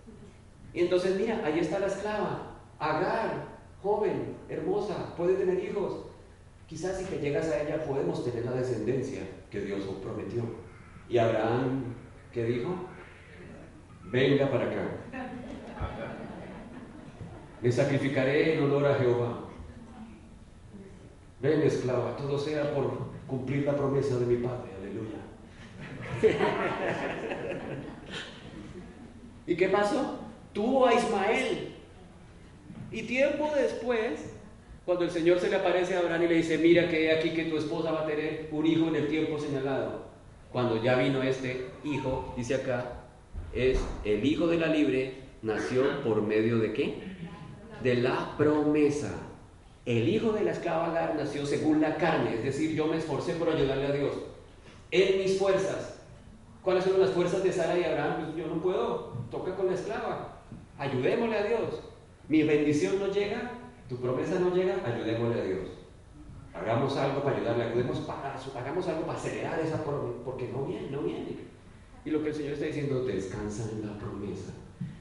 Y entonces mira, ahí está la esclava, Agar, joven, hermosa, puede tener hijos. Quizás si que llegas a ella podemos tener la descendencia que Dios prometió. Y Abraham, ¿qué dijo? Venga para acá. Me sacrificaré en honor a Jehová. Ven, esclava, todo sea por cumplir la promesa de mi padre. Aleluya. *laughs* ¿Y qué pasó? Tuvo a Ismael. Y tiempo después, cuando el Señor se le aparece a Abraham y le dice, mira que he aquí que tu esposa va a tener un hijo en el tiempo señalado. Cuando ya vino este hijo, dice acá, es el hijo de la libre, nació por medio de qué? De la promesa. El hijo de la esclava nació según la carne, es decir, yo me esforcé por ayudarle a Dios. En mis fuerzas. ¿Cuáles son las fuerzas de Sara y Abraham? Pues yo no puedo, toca con la esclava. Ayudémosle a Dios. Mi bendición no llega, tu promesa no llega, ayudémosle a Dios. Hagamos algo para ayudarle, ayudemos para, hagamos algo para acelerar esa promesa, porque no viene, no viene. Y lo que el Señor está diciendo, descansa en la promesa,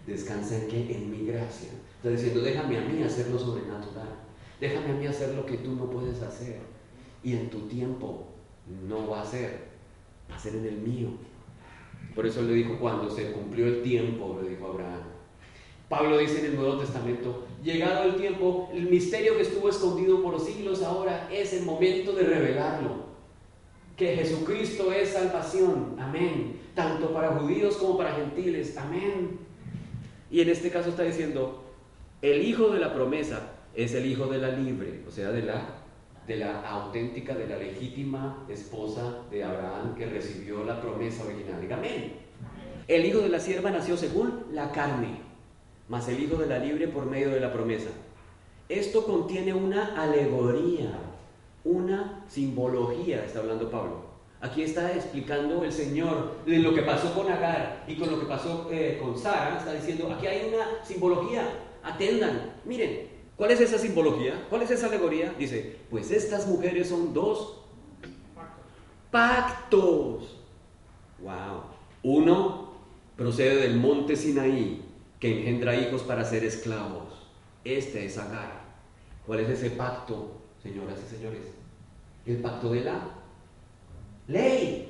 descansa en que en mi gracia. Está diciendo, déjame a mí hacer lo sobrenatural, déjame a mí hacer lo que tú no puedes hacer. Y en tu tiempo no va a ser, va a ser en el mío. Por eso le dijo, cuando se cumplió el tiempo, le dijo Abraham. Pablo dice en el Nuevo Testamento, llegado el tiempo, el misterio que estuvo escondido por siglos ahora es el momento de revelarlo. Que Jesucristo es salvación, amén, tanto para judíos como para gentiles, amén. Y en este caso está diciendo, el hijo de la promesa es el hijo de la libre, o sea, de la, de la auténtica, de la legítima esposa de Abraham que recibió la promesa original. Amén. El hijo de la sierva nació según la carne más el Hijo de la Libre por medio de la promesa. Esto contiene una alegoría, una simbología, está hablando Pablo. Aquí está explicando el Señor de lo que pasó con Agar y con lo que pasó eh, con Sara. Está diciendo, aquí hay una simbología, atendan. Miren, ¿cuál es esa simbología? ¿Cuál es esa alegoría? Dice, pues estas mujeres son dos pactos. Wow. Uno procede del monte Sinaí, que engendra hijos para ser esclavos. Este es Agar. ¿Cuál es ese pacto, señoras y señores? El pacto de la ley.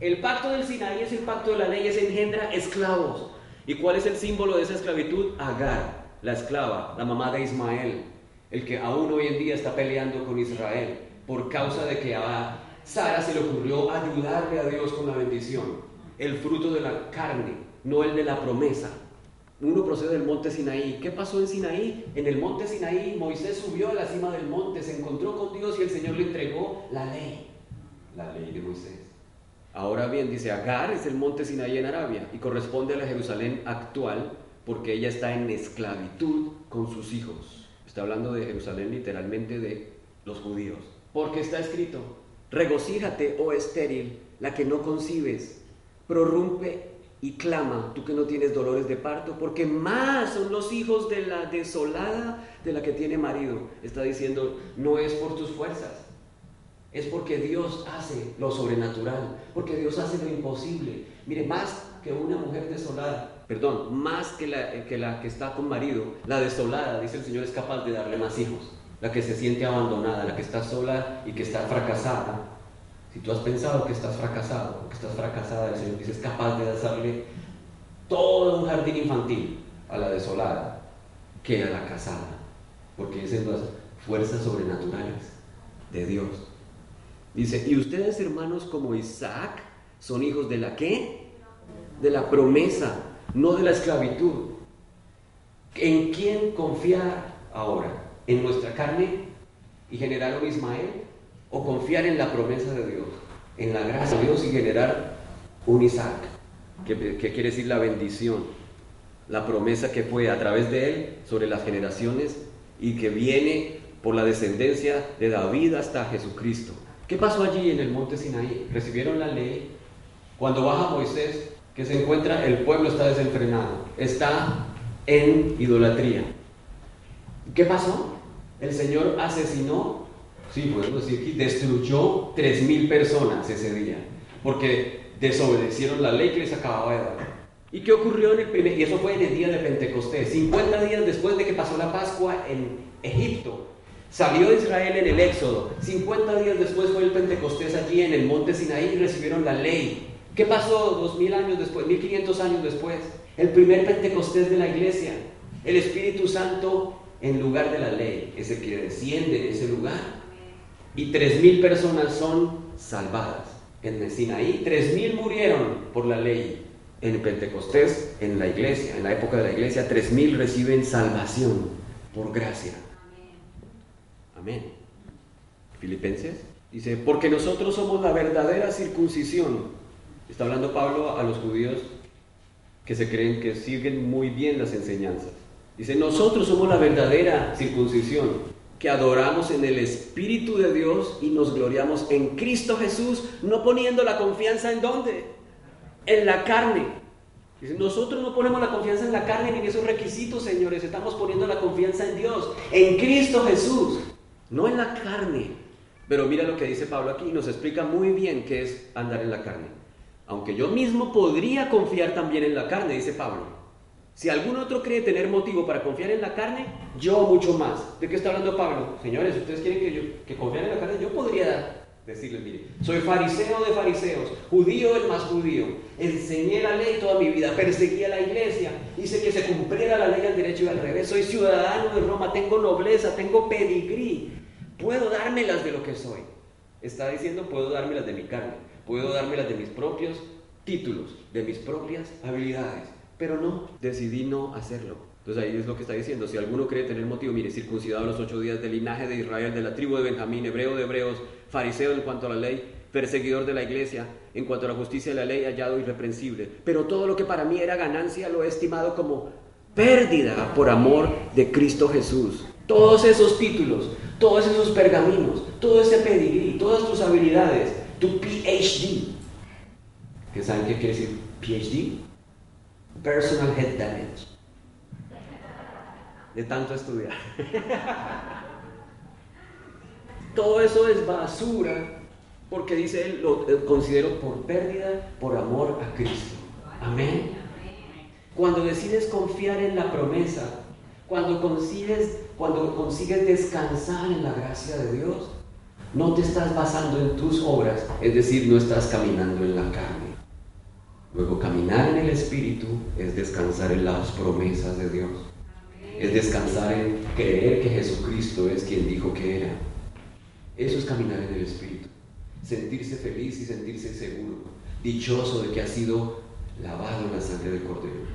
El pacto del Sinaí es el pacto de la ley, es engendra esclavos. ¿Y cuál es el símbolo de esa esclavitud? Agar, la esclava, la mamá de Ismael, el que aún hoy en día está peleando con Israel por causa de que a Sara se le ocurrió ayudarle a Dios con la bendición, el fruto de la carne, no el de la promesa. Uno procede del monte Sinaí. ¿Qué pasó en Sinaí? En el monte Sinaí Moisés subió a la cima del monte, se encontró con Dios y el Señor le entregó la ley, la ley de Moisés. Ahora bien, dice, Agar es el monte Sinaí en Arabia y corresponde a la Jerusalén actual porque ella está en esclavitud con sus hijos. Está hablando de Jerusalén literalmente de los judíos. Porque está escrito, regocíjate, oh estéril, la que no concibes, prorrumpe y clama, tú que no tienes dolores de parto, porque más son los hijos de la desolada de la que tiene marido. Está diciendo, no es por tus fuerzas, es porque Dios hace lo sobrenatural, porque Dios hace lo imposible. Mire, más que una mujer desolada, perdón, más que la, que la que está con marido, la desolada, dice el Señor, es capaz de darle más hijos. La que se siente abandonada, la que está sola y que está fracasada, si tú has pensado que estás fracasado, que estás fracasada, el Señor dice, es capaz de darle todo un jardín infantil a la desolada que a la casada, porque esas son las fuerzas sobrenaturales de Dios. Dice, y ustedes hermanos como Isaac son hijos de la qué? De la promesa, no de la esclavitud. ¿En quién confiar ahora? ¿En nuestra carne y generar un Ismael? O confiar en la promesa de Dios, en la gracia de Dios y generar un Isaac, que, quiere decir la bendición, la promesa que fue a través de él sobre las generaciones y que viene por la descendencia de David hasta Jesucristo. ¿Qué pasó allí en el monte Sinaí? Recibieron la ley. Cuando baja Moisés, que se encuentra, el pueblo está desenfrenado, está en idolatría. ¿Qué pasó? El Señor asesinó sí, podemos decir que destruyó 3.000 personas ese día, porque desobedecieron la ley que les acababa de dar. ¿Y qué ocurrió en el? Y eso fue en el día de Pentecostés, 50 días después de que pasó la Pascua en Egipto. Salió Israel en el Éxodo. 50 días después fue el Pentecostés allí en el monte Sinaí y recibieron la ley ¿Qué pasó dos mil años después, mil quinientos años después? El primer Pentecostés de la iglesia. El Espíritu Santo en lugar de la ley es el que desciende en ese lugar. Y tres mil personas son salvadas. En el Sinaí, tres mil murieron por la ley. En Pentecostés, en la iglesia, en la época de la iglesia, tres mil reciben salvación por gracia. Amén. Filipenses dice, porque nosotros somos la verdadera circuncisión. Está hablando Pablo a los judíos que se creen que siguen muy bien las enseñanzas. Dice, nosotros somos la verdadera circuncisión, que adoramos en el Espíritu de Dios y nos gloriamos en Cristo Jesús, no poniendo la confianza en dónde? En la carne. Nosotros no ponemos la confianza en la carne ni en esos requisitos, señores, estamos poniendo la confianza en Dios, en Cristo Jesús, no en la carne. Pero mira lo que dice Pablo aquí, nos explica muy bien qué es andar en la carne. Aunque yo mismo podría confiar también en la carne, dice Pablo. Si algún otro cree tener motivo para confiar en la carne, yo mucho más. ¿De qué está hablando Pablo? Señores, ustedes quieren que yo que confíen en la carne, yo podría decirles, mire, soy fariseo de fariseos, judío el más judío, enseñé la ley toda mi vida, perseguí a la iglesia, hice que se cumpliera la ley al derecho y al revés, soy ciudadano de Roma, tengo nobleza, tengo pedigrí, puedo dármelas de lo que soy. Está diciendo, puedo dármelas de mi carne, puedo dármelas de mis propios títulos, de mis propias habilidades. Pero no, decidí no hacerlo. Entonces ahí es lo que está diciendo. Si alguno cree tener motivo, mire, circuncidado a los ocho días del linaje de Israel, de la tribu de Benjamín, hebreo de hebreos, fariseo en cuanto a la ley, perseguidor de la iglesia, en cuanto a la justicia de la ley, hallado irreprensible. Pero todo lo que para mí era ganancia lo he estimado como pérdida por amor de Cristo Jesús. Todos esos títulos, todos esos pergaminos, todo ese pedigrí, todas tus habilidades, tu PhD. ¿Qué saben qué quiere decir PhD? Personal head damage. De tanto estudiar. Todo eso es basura porque dice él, lo considero por pérdida, por amor a Cristo. Amén. Cuando decides confiar en la promesa, cuando consigues, cuando consigues descansar en la gracia de Dios, no te estás basando en tus obras, es decir, no estás caminando en la carne. Luego caminar en el Espíritu es descansar en las promesas de Dios. Es descansar en creer que Jesucristo es quien dijo que era. Eso es caminar en el Espíritu. Sentirse feliz y sentirse seguro. Dichoso de que ha sido lavado en la sangre del Cordero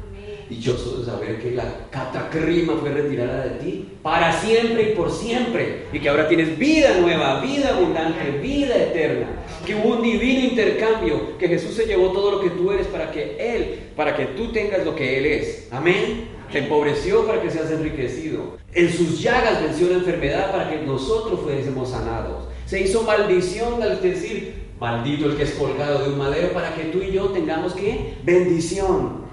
dichoso de saber que la catacrima fue retirada de ti para siempre y por siempre, y que ahora tienes vida nueva, vida abundante, vida eterna, que hubo un divino intercambio, que Jesús se llevó todo lo que tú eres para que Él, para que tú tengas lo que Él es. Amén. Se empobreció para que seas enriquecido. En sus llagas venció la enfermedad para que nosotros fuésemos sanados. Se hizo maldición al decir, maldito el que es colgado de un madero para que tú y yo tengamos que bendición.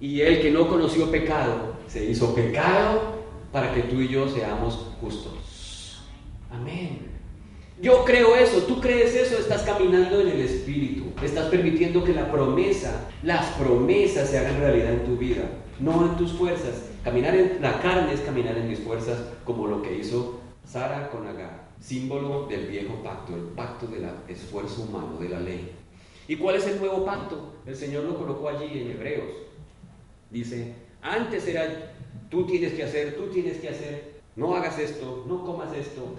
Y el que no conoció pecado se hizo pecado para que tú y yo seamos justos. Amén. Yo creo eso, tú crees eso, estás caminando en el Espíritu, estás permitiendo que la promesa, las promesas se hagan realidad en tu vida, no en tus fuerzas. Caminar en la carne es caminar en mis fuerzas, como lo que hizo Sara con Agar, símbolo del viejo pacto, el pacto del esfuerzo humano, de la ley. ¿Y cuál es el nuevo pacto? El Señor lo colocó allí en Hebreos. Dice, antes era, tú tienes que hacer, tú tienes que hacer, no hagas esto, no comas esto,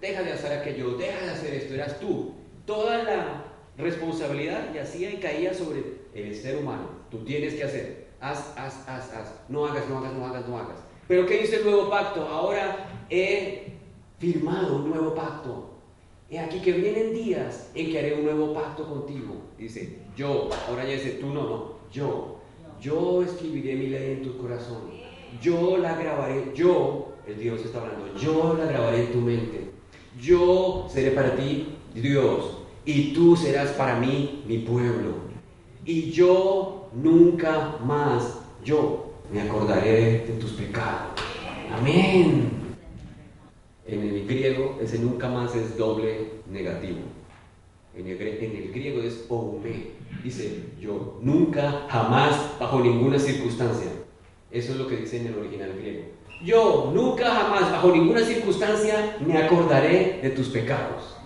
deja de hacer aquello, deja de hacer esto, eras tú. Toda la responsabilidad yacía y caía sobre el ser humano. Tú tienes que hacer, haz, haz, haz, haz, no hagas, no hagas, no hagas, no hagas. Pero ¿qué dice el nuevo pacto? Ahora he firmado un nuevo pacto. He aquí que vienen días en que haré un nuevo pacto contigo. Dice, yo, ahora ya dice, tú no, no, yo yo escribiré mi ley en tu corazón. Yo la grabaré. Yo, el Dios está hablando, yo la grabaré en tu mente. Yo seré para ti Dios y tú serás para mí mi pueblo. Y yo nunca más, yo me acordaré de tus pecados. Amén. En el griego ese nunca más es doble negativo. En el, griego es oume. Dice, yo nunca, jamás, bajo ninguna circunstancia. Eso es lo que dice en el original griego. Yo nunca, jamás, bajo ninguna circunstancia, me acordaré de tus pecados.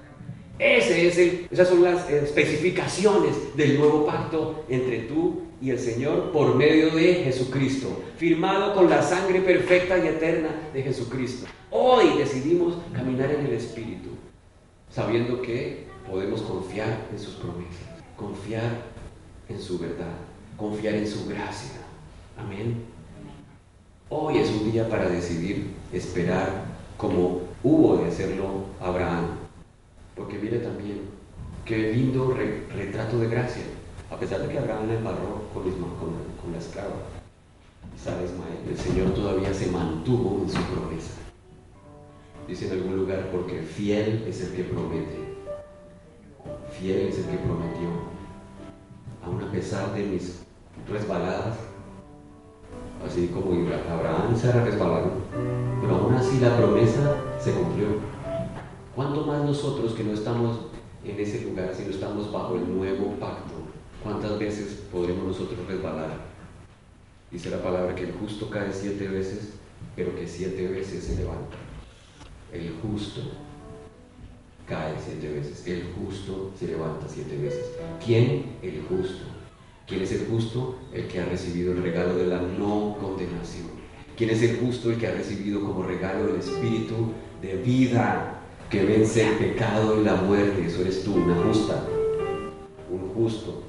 Ese es el, esas son las especificaciones del nuevo pacto entre tú y el Señor por medio de Jesucristo, firmado con la sangre perfecta y eterna de Jesucristo. Hoy decidimos caminar en el Espíritu, sabiendo que podemos confiar en sus promesas, confiar en su verdad, confiar en su gracia. Amén. Hoy es un día para decidir esperar como hubo de hacerlo Abraham. Porque mire también, qué lindo retrato de gracia. A pesar de que Abraham le embarró con, con, la esclava, Sara Ismael, el Señor todavía se mantuvo en su promesa. Dice en algún lugar, porque fiel es el que promete. Fiel es el que prometió. Aún a pesar de mis resbaladas, así como Abraham Sara resbalaron, pero aún así la promesa se cumplió. ¿Cuánto más nosotros que no estamos en ese lugar, si no estamos bajo el nuevo pacto? ¿Cuántas veces podremos nosotros resbalar? Dice la palabra que el justo cae siete veces, pero que siete veces se levanta. El justo cae siete veces, el justo se levanta siete veces. ¿Quién? El justo. ¿Quién es el justo? El que ha recibido el regalo de la no condenación. ¿Quién es el justo? El que ha recibido como regalo el espíritu de vida que vence el pecado y la muerte. Eso eres tú, una justa, un justo.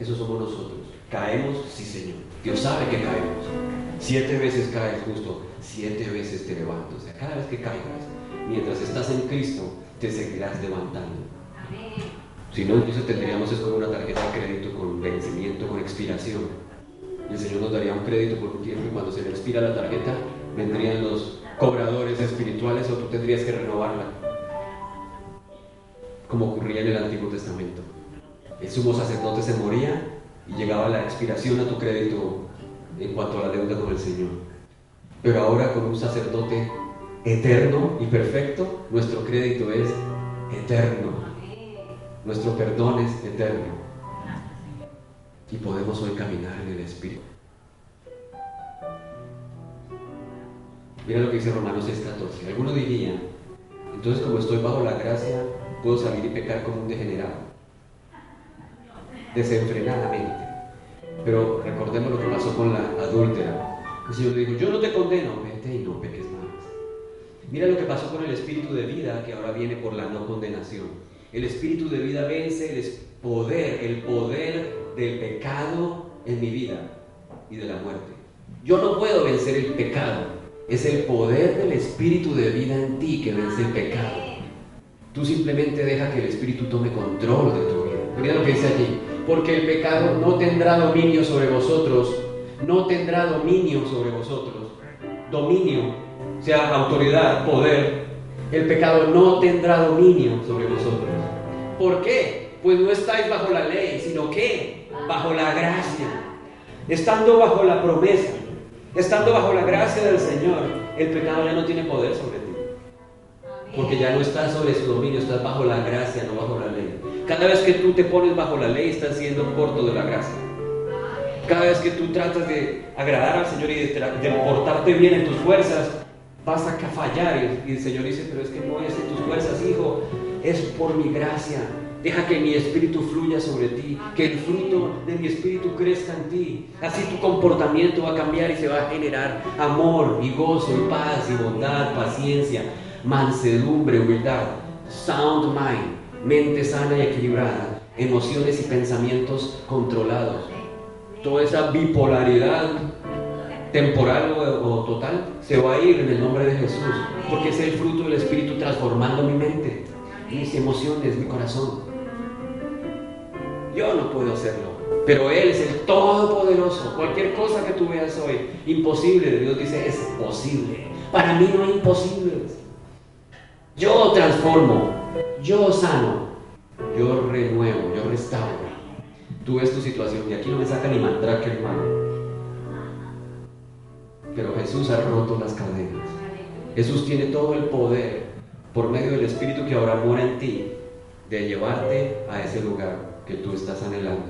Eso somos nosotros. ¿Caemos? Sí, Señor. Dios sabe que caemos. Siete veces caes justo, siete veces te levantas. O sea, cada vez que caigas, mientras estás en Cristo, te seguirás levantando. Si no, entonces tendríamos es como una tarjeta de crédito con vencimiento, con expiración. El Señor nos daría un crédito por un tiempo y cuando se le expira la tarjeta, vendrían los cobradores espirituales o tú tendrías que renovarla. Como ocurría en el Antiguo Testamento. El sumo sacerdote se moría y llegaba la expiración a tu crédito en cuanto a la deuda con el Señor. Pero ahora con un sacerdote eterno y perfecto, nuestro crédito es eterno nuestro perdón es eterno. Y podemos hoy caminar en el Espíritu. Mira lo que dice Romanos 6:14. Alguno diría, entonces como estoy bajo la gracia, puedo salir y pecar como un degenerado. Desenfrenadamente. Pero recordemos lo que pasó con la adúltera. El Señor le dijo, yo no te condeno, vete y no peques. Mira lo que pasó con el espíritu de vida que ahora viene por la no condenación. El espíritu de vida vence el poder, el poder del pecado en mi vida y de la muerte. Yo no puedo vencer el pecado. Es el poder del espíritu de vida en ti que vence el pecado. Tú simplemente deja que el espíritu tome control de tu vida. Mira lo que dice allí. Porque el pecado no tendrá dominio sobre vosotros. No tendrá dominio sobre vosotros. Dominio, sea autoridad, poder. El pecado no tendrá dominio sobre vosotros. ¿Por qué? Pues no estáis bajo la ley, sino que bajo la gracia. Estando bajo la promesa, estando bajo la gracia del Señor, el pecado ya no tiene poder sobre ti. Porque ya no estás sobre su dominio, estás bajo la gracia, no bajo la ley. Cada vez que tú te pones bajo la ley, estás siendo corto de la gracia. Cada vez que tú tratas de agradar al Señor y de, portarte bien en tus fuerzas, vas a fallar. Y el Señor dice, pero es que no es en tus fuerzas, hijo es por mi gracia. Deja que mi espíritu fluya sobre ti, que el fruto de mi espíritu crezca en ti. Así tu comportamiento va a cambiar y se va a generar amor y gozo y paz y bondad, paciencia, mansedumbre, humildad, sound mind, mente sana y equilibrada, emociones y pensamientos controlados. Toda esa bipolaridad temporal o, total se va a ir en el nombre de Jesús, porque es el fruto del Espíritu transformando mi mente mis emociones, mi corazón. Yo no puedo hacerlo, pero Él es el Todopoderoso. Cualquier cosa que tú veas hoy, imposible, Dios dice, es posible. Para mí no hay imposibles. Yo transformo, yo sano, yo renuevo, yo restauro. Tú ves tu situación y aquí no me saca ni mandrake, hermano. Pero Jesús ha roto las cadenas. Jesús tiene todo el poder por medio del Espíritu que ahora mora en ti, de llevarte a ese lugar que tú estás anhelando,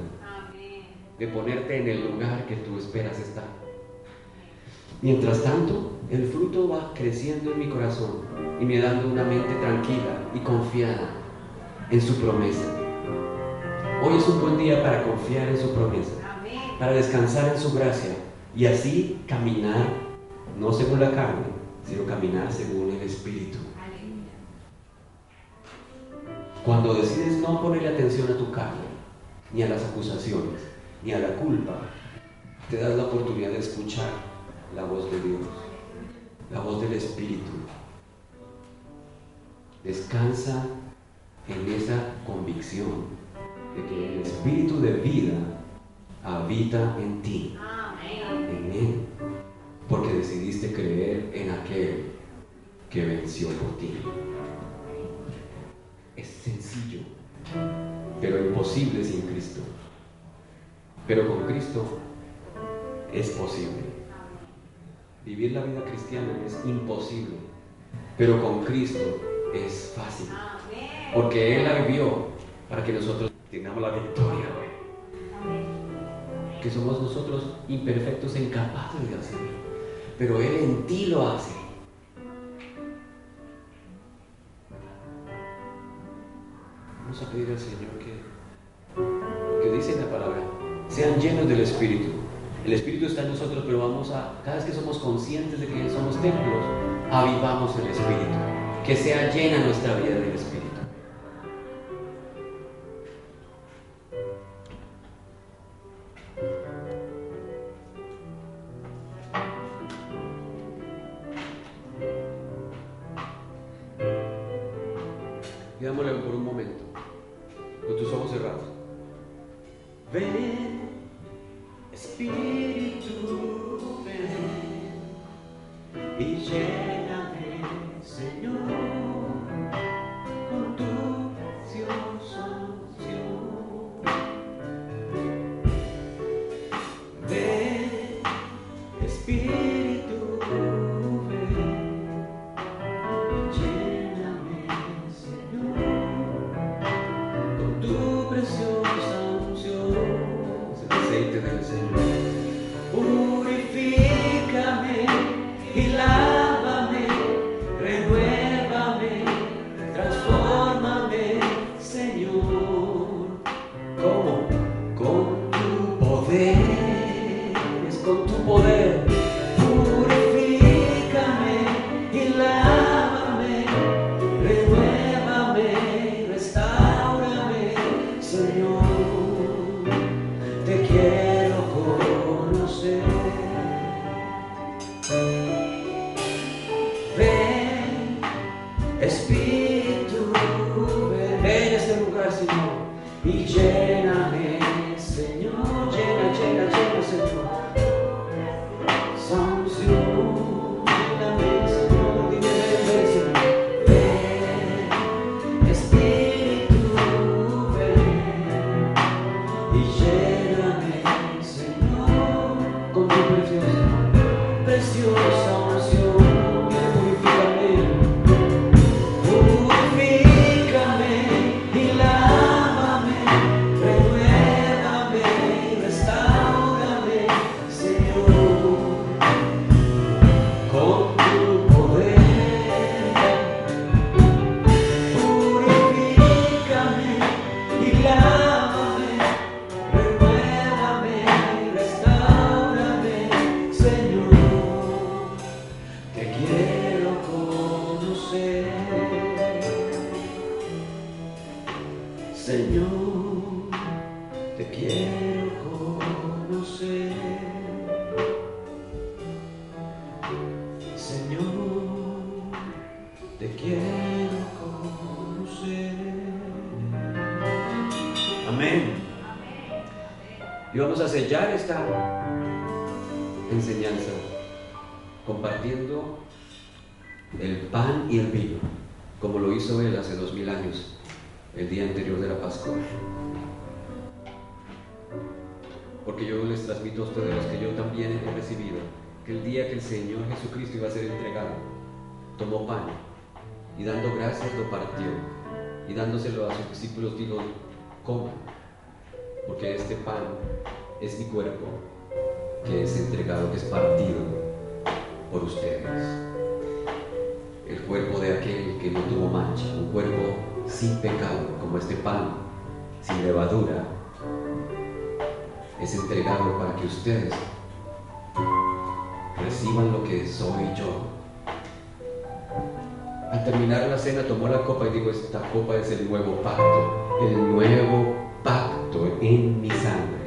de ponerte en el lugar que tú esperas estar. Mientras tanto, el fruto va creciendo en mi corazón y me dando una mente tranquila y confiada. en su promesa. Hoy es un buen día para confiar en su promesa, para descansar en su gracia y así caminar, no según la carne, sino caminar según el Espíritu. Cuando decides no ponerle atención a tu carne, ni a las acusaciones, ni a la culpa, te das la oportunidad de escuchar la voz de Dios, la voz del Espíritu. Descansa en esa convicción de que el Espíritu de vida habita en ti, en Él, porque decidiste creer en aquel que venció por ti. Es sencillo, pero imposible sin Cristo. Pero con Cristo es posible. Vivir la vida cristiana es imposible, pero con Cristo es fácil. Porque Él la vivió para que nosotros tengamos la victoria. Que somos nosotros imperfectos e incapaces de hacerlo. Pero Él en ti lo hace. Vamos a pedir al Señor que, que dice la palabra, sean llenos del Espíritu. El Espíritu está en nosotros, pero vamos a, cada vez que somos conscientes de que somos templos, avivamos el Espíritu. Que sea llena nuestra vida del Espíritu. Vamos a sellar esta enseñanza compartiendo el pan y el vino, como lo hizo él hace dos mil años, el día anterior de la Pascua. Porque yo les transmito a ustedes los que yo también he recibido, que el día que el Señor Jesucristo iba a ser entregado, tomó pan y dando gracias lo partió y dándoselo a sus discípulos dijo, coman, porque este pan es mi cuerpo que es entregado, que es partido por ustedes. El cuerpo de aquel que no tuvo mancha, un cuerpo sin pecado, como este pan, sin levadura, es entregado para que ustedes reciban lo que soy yo. Al terminar la cena tomó la copa y dijo, esta copa es el nuevo pacto, el nuevo pacto en mi sangre.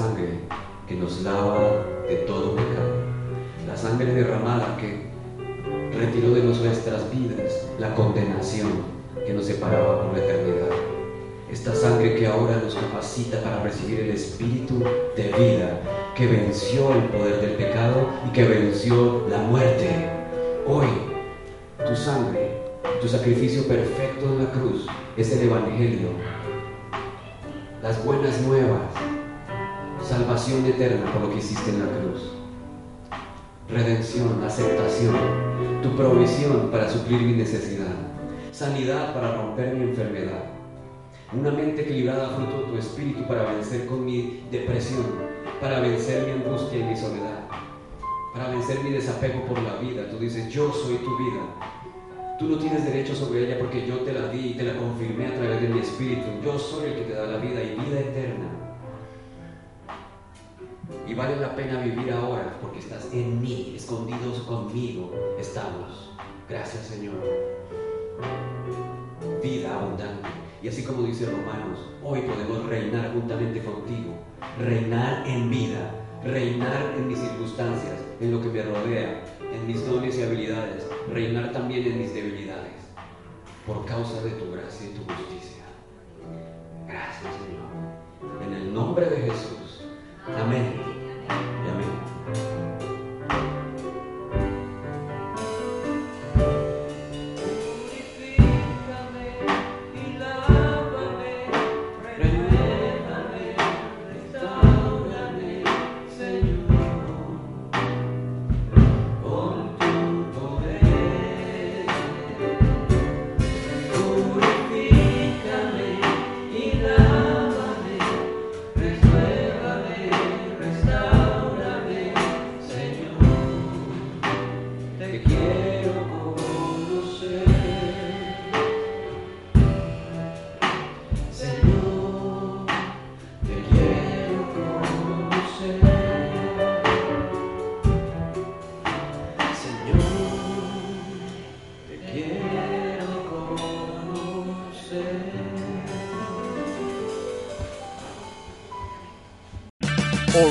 Sangre que nos lava de todo pecado, la sangre derramada que retiró de nuestras vidas la condenación que nos separaba por la eternidad. Esta sangre que ahora nos capacita para recibir el espíritu de vida que venció el poder del pecado y que venció la muerte. Hoy, tu sangre, tu sacrificio perfecto en la cruz es el Evangelio, las buenas nuevas, salvación eterna por lo que hiciste en la cruz, redención, aceptación, tu provisión para suplir mi necesidad, sanidad para romper mi enfermedad, una mente equilibrada fruto de tu espíritu para vencer con mi depresión, para vencer mi angustia y mi soledad, para vencer mi desapego por la vida. Tú dices, yo soy tu vida. Tú no tienes derecho sobre ella porque yo te la di y te la confirmé a través de mi espíritu. Yo soy el que te da la vida vale la pena vivir ahora porque estás en mí, escondidos conmigo estamos. Gracias Señor. Vida abundante. Y así como dice Romanos, hoy podemos reinar juntamente contigo. Reinar en vida, reinar en mis circunstancias, en lo que me rodea, en mis dones y habilidades, reinar también en mis debilidades, por causa de tu gracia y tu justicia.